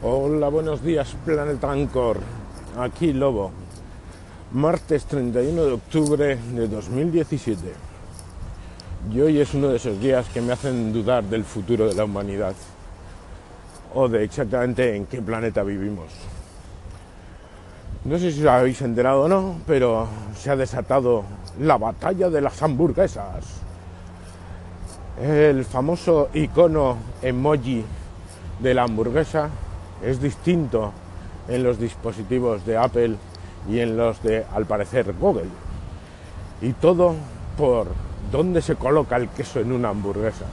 Hola, buenos días, Planeta Anchor. Aquí Lobo. Martes 31 de octubre de 2017. Y hoy es uno de esos días que me hacen dudar del futuro de la humanidad. O de exactamente en qué planeta vivimos. No sé si os habéis enterado o no, pero se ha desatado la batalla de las hamburguesas. El famoso icono emoji de la hamburguesa es distinto en los dispositivos de Apple y en los de, al parecer, Google. Y todo por dónde se coloca el queso en una hamburguesa.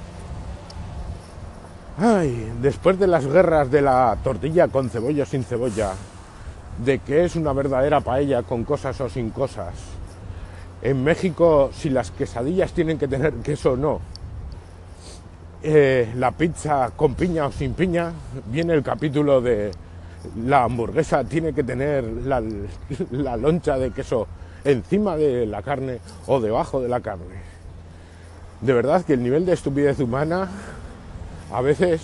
Ay, después de las guerras de la tortilla con cebolla o sin cebolla, de que es una verdadera paella con cosas o sin cosas, en México si las quesadillas tienen que tener queso o no, eh, la pizza con piña o sin piña, viene el capítulo de la hamburguesa tiene que tener la, loncha de queso encima de la carne o debajo de la carne. De verdad que el nivel de estupidez humana a veces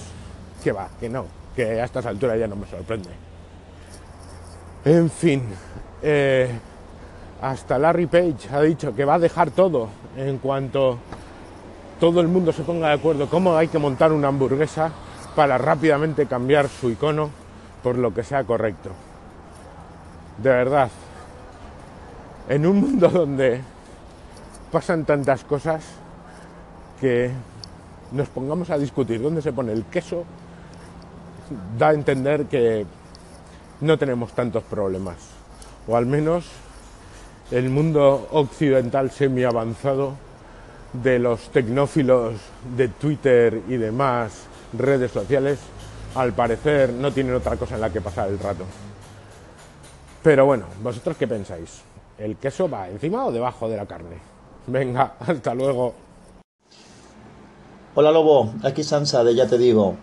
que va, que no, que a estas alturas ya no me sorprende. En fin, eh, hasta Larry Page ha dicho que va a dejar todo en cuanto todo el mundo se ponga de acuerdo cómo hay que montar una hamburguesa para rápidamente cambiar su icono por lo que sea correcto. De verdad, en un mundo donde pasan tantas cosas que nos pongamos a discutir dónde se pone el queso, da a entender que no tenemos tantos problemas. O al menos el mundo occidental semi avanzado de los tecnófilos de Twitter y demás redes sociales, al parecer no tienen otra cosa en la que pasar el rato. Pero bueno, ¿vosotros qué pensáis? ¿El queso va encima o debajo de la carne? Venga, hasta luego. Hola Lobo, aquí Sansa de Ya Te Digo.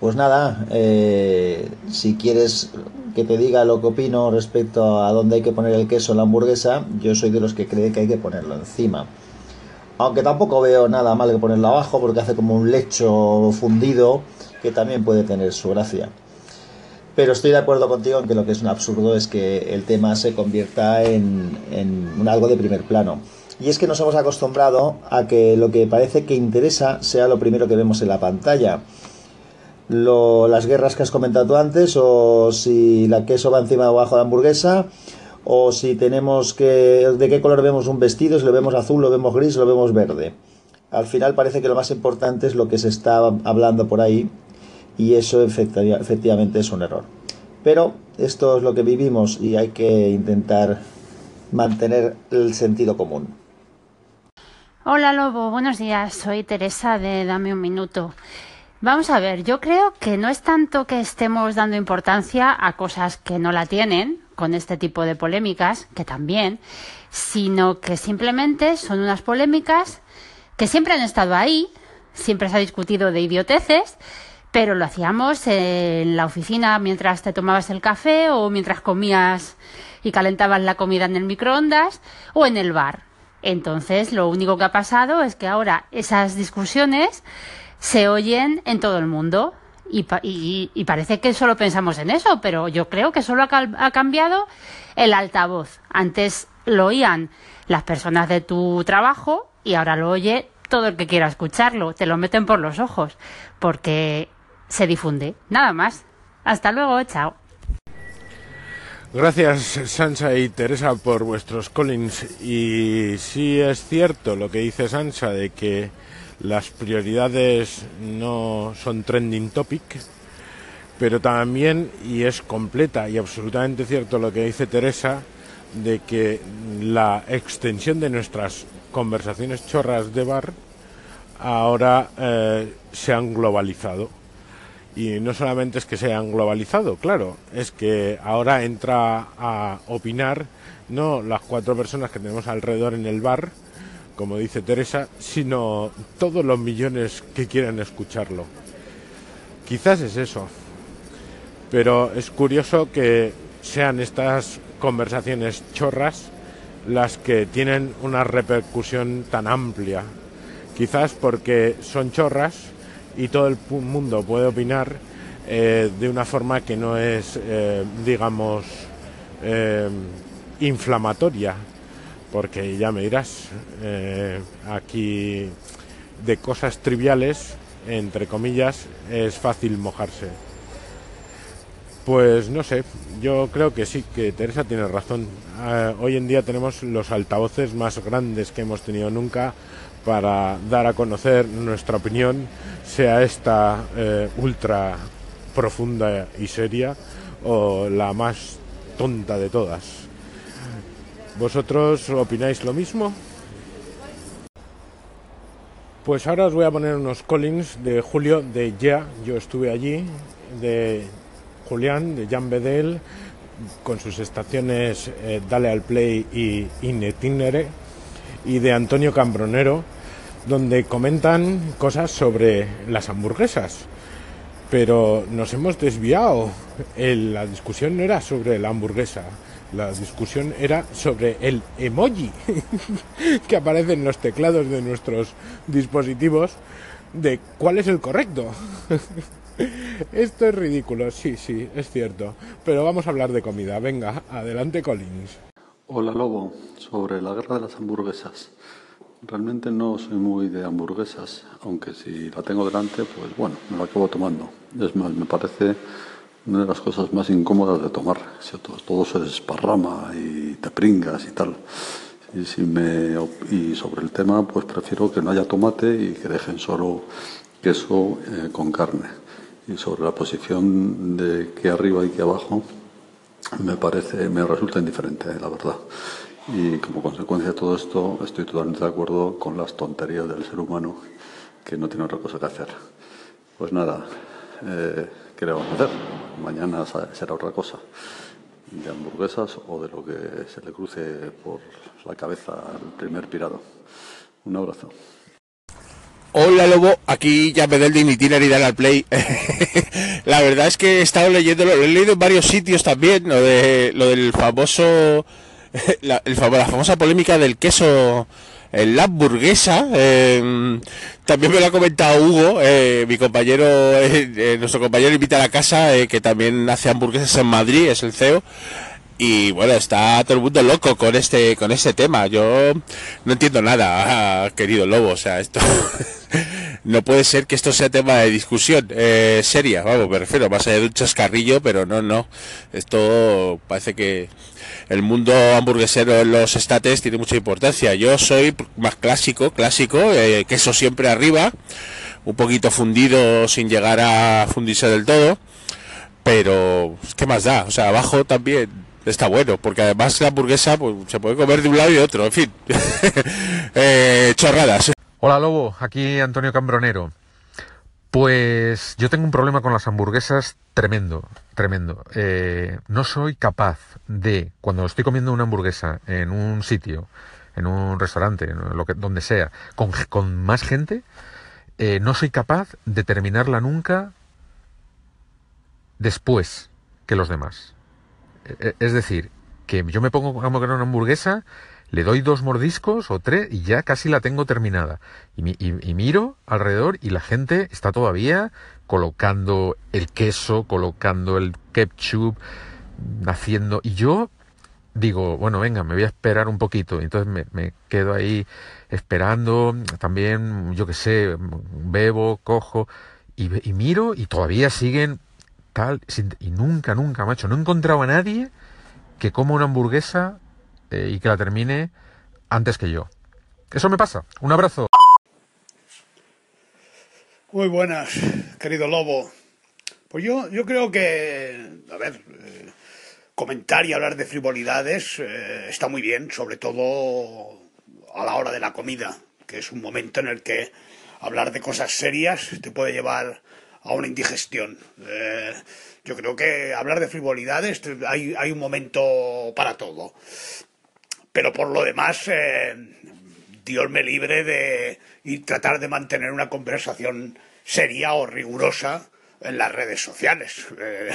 Pues nada, eh, si quieres que te diga lo que opino respecto a dónde hay que poner el queso en la hamburguesa, yo soy de los que cree que hay que ponerlo encima. Aunque tampoco veo nada mal que ponerlo abajo porque hace como un lecho fundido que también puede tener su gracia. Pero estoy de acuerdo contigo en que lo que es un absurdo es que el tema se convierta en, en algo de primer plano. Y es que nos hemos acostumbrado a que lo que parece que interesa sea lo primero que vemos en la pantalla. Lo, las guerras que has comentado tú antes, o si la queso va encima o abajo de la hamburguesa, o si tenemos que de qué color vemos un vestido, si lo vemos azul, lo vemos gris, lo vemos verde. Al final parece que lo más importante es lo que se está hablando por ahí y eso efectivamente es un error. Pero esto es lo que vivimos y hay que intentar mantener el sentido común. Hola Lobo, buenos días. Soy Teresa de Dame un Minuto. Vamos a ver, yo creo que no es tanto que estemos dando importancia a cosas que no la tienen, con este tipo de polémicas, que también, sino que simplemente son unas polémicas que siempre han estado ahí, siempre se ha discutido de idioteces, pero lo hacíamos en la oficina mientras te tomabas el café o mientras comías y calentabas la comida en el microondas o en el bar. Entonces, lo único que ha pasado es que ahora esas discusiones se oyen en todo el mundo. Y, parece que solo pensamos en eso, pero yo creo que solo ha, cambiado el altavoz. Antes lo oían las personas de tu trabajo y ahora lo oye todo el que quiera escucharlo. Te lo meten por los ojos porque se difunde. Nada más. Hasta luego, chao. Gracias Sansa y Teresa por vuestros callings y sí es cierto lo que dice Sansa de que las prioridades no son trending topic, pero también, y es completa y absolutamente cierto lo que dice Teresa, de que la extensión de nuestras conversaciones chorras de bar ahora eh, se han globalizado. Y no solamente es que se han globalizado, claro, es que ahora entra a opinar no las cuatro personas que tenemos alrededor en el bar, como dice Teresa, sino todos los millones que quieran escucharlo. Quizás es eso, pero es curioso que sean estas conversaciones chorras las que tienen una repercusión tan amplia. Quizás porque son chorras y todo el mundo puede opinar eh, de una forma que no es, eh, digamos, eh, inflamatoria, porque ya me dirás, aquí de cosas triviales, entre comillas, es fácil mojarse. Pues no sé, yo creo que sí, que Teresa tiene razón. hoy en día tenemos los altavoces más grandes que hemos tenido nunca para dar a conocer nuestra opinión, sea esta ultra profunda y seria o la más tonta de todas. ¿Vosotros opináis lo mismo? Pues ahora os voy a poner unos callings de Julio de Ya, yo estuve allí, de Julián, de Jan Bedel, con sus estaciones eh, Dale al Play y Inetinere, y de Antonio Cambronero, donde comentan cosas sobre las hamburguesas pero nos hemos desviado. la discusión no era sobre la hamburguesa, la discusión era sobre el emoji que aparece en los teclados de nuestros dispositivos de cuál es el correcto. Esto es ridículo, sí, sí, es cierto. Pero vamos a hablar de comida. Venga, adelante Collins. Hola Lobo, sobre la guerra de las hamburguesas. Realmente no soy muy de hamburguesas, aunque si la tengo delante, pues bueno, me la acabo tomando. Es más, me parece una de las cosas más incómodas de tomar. Todo, se desparrama y te pringas y tal. Y, si me, y sobre el tema, pues prefiero que no haya tomate y que dejen solo queso eh, con carne. Y sobre la posición de que arriba y que abajo, me parece, me resulta indiferente, la verdad. Y como consecuencia de todo esto, estoy totalmente de acuerdo con las tonterías del ser humano que no tiene otra cosa que hacer. Pues nada, eh, ¿qué le vamos a hacer? Mañana será otra cosa, de hamburguesas o de lo que se le cruce por la cabeza al primer pirado. Un abrazo. Hola Lobo, aquí ya me del Itiner y al Play. la verdad es que he estado leyendo, lo he leído en varios sitios también, lo, de, lo del famoso la, famosa polémica del queso en la hamburguesa. Em, también me lo ha comentado Hugo, eh, mi compañero, eh, eh, nuestro compañero invita a la casa, que también hace hamburguesas en Madrid, es el CEO. Y bueno, está todo el mundo loco con este, con este tema. Yo no entiendo nada, ah, querido lobo. O sea, esto no puede ser que esto sea tema de discusión seria. Vamos, me refiero más allá de un chascarrillo, pero no, no. Esto parece que el mundo hamburguesero en los estates tiene mucha importancia. Yo soy más clásico, clásico, eh, queso siempre arriba, un poquito fundido sin llegar a fundirse del todo, pero ¿qué más da? O sea, abajo también está bueno, porque además la hamburguesa pues, se puede comer de un lado y otro, en fin, eh, chorradas. Hola Lobo, aquí Antonio Cambronero. Pues yo tengo un problema con las hamburguesas tremendo, tremendo. Eh, no soy capaz de, cuando estoy comiendo una hamburguesa en un sitio, en un restaurante, lo que, donde sea, con, más gente, eh, no soy capaz de terminarla nunca después que los demás. E, e, es decir, que yo me pongo a comer una hamburguesa le doy dos mordiscos o tres y ya casi la tengo terminada. Y, miro alrededor y la gente está todavía colocando el queso, colocando el ketchup, haciendo... Y yo digo, bueno, venga, me voy a esperar un poquito. Entonces me, quedo ahí esperando, también, yo qué sé, bebo, cojo y, miro y todavía siguen tal, y nunca, nunca, macho, no he encontrado a nadie que coma una hamburguesa eh, y que la termine antes que yo. Eso me pasa. Un abrazo. Muy buenas, querido Lobo. Pues yo, yo creo que, a ver, eh, comentar y hablar de frivolidades eh, está muy bien, sobre todo a la hora de la comida, que es un momento en el que hablar de cosas serias te puede llevar a una indigestión. yo creo que hablar de frivolidades hay, hay un momento para todo. Pero por lo demás, eh, Dios me libre de y tratar de mantener una conversación seria o rigurosa en las redes sociales. Eh,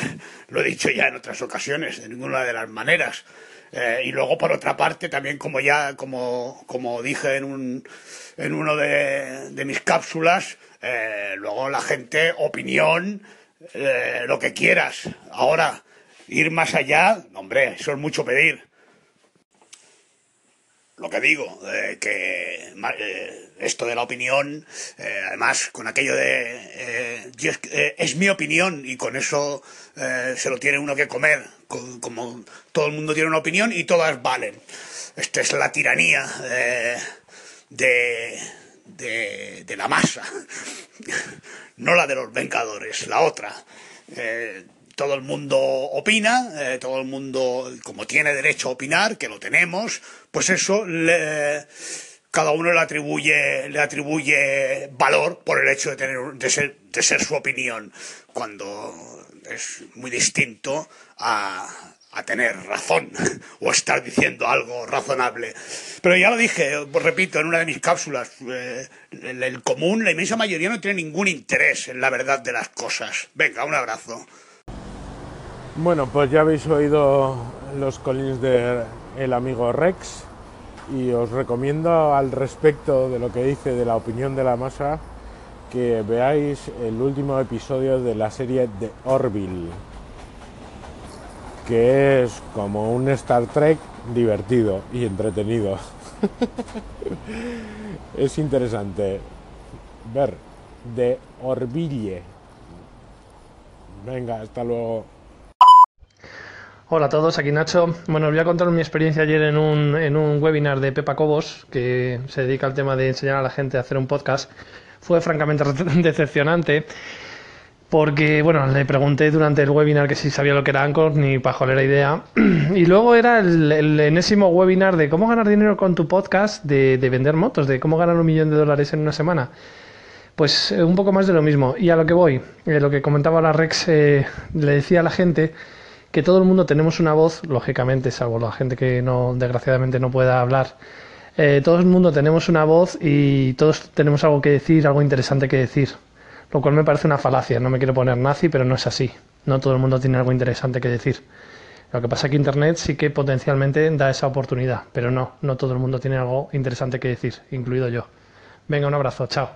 lo he dicho ya en otras ocasiones, de ninguna de las maneras. Eh, y luego, por otra parte, también como ya, como, como dije en, un, en uno de, mis cápsulas, luego la gente, opinión, lo que quieras. Ahora, ir más allá, hombre, eso es mucho pedir. Lo que digo, eh, que eh, esto de la opinión, eh, además con aquello de es, mi opinión y con eso se lo tiene uno que comer, co- como todo el mundo tiene una opinión y todas valen. Esta es la tiranía de, de, de la masa, no la de los Vengadores, la otra. Todo el mundo opina, eh, todo el mundo, como tiene derecho a opinar, que lo tenemos, pues eso le, cada uno le atribuye, le atribuye valor por el hecho de tener, de ser, de ser su opinión, cuando es muy distinto a, a tener razón o estar diciendo algo razonable. Pero ya lo dije, pues repito, en una de mis cápsulas, eh, el común, la inmensa mayoría no tiene ningún interés en la verdad de las cosas. Venga, un abrazo. Bueno, pues ya habéis oído los collins de el amigo Rex y os recomiendo al respecto de lo que dice de la opinión de la masa que veáis el último episodio de la serie de Orville, que es como un Star Trek divertido y entretenido. es interesante ver de Orville. Venga, hasta luego. Hola a todos, aquí Nacho. Bueno, os voy a contar mi experiencia ayer en un, en un webinar de Pepa Cobos, que se dedica al tema de enseñar a la gente a hacer un podcast. Fue francamente decepcionante, porque, bueno, le pregunté durante el webinar que si sabía lo que era Anchor, ni pajolera idea. Y luego era el, el enésimo webinar de cómo ganar dinero con tu podcast, de, de vender motos, de cómo ganar un millón de dólares en una semana. Pues eh, un poco más de lo mismo. Y a lo que voy, eh, lo que comentaba la Rex, eh, le decía a la gente que todo el mundo tenemos una voz, lógicamente, salvo la gente que no, desgraciadamente no pueda hablar. Eh, todo el mundo tenemos una voz y todos tenemos algo que decir, algo interesante que decir. Lo cual me parece una falacia. No me quiero poner nazi, pero no es así. No todo el mundo tiene algo interesante que decir. Lo que pasa es que Internet sí que potencialmente da esa oportunidad, pero no, no todo el mundo tiene algo interesante que decir, incluido yo. Venga, un abrazo, chao.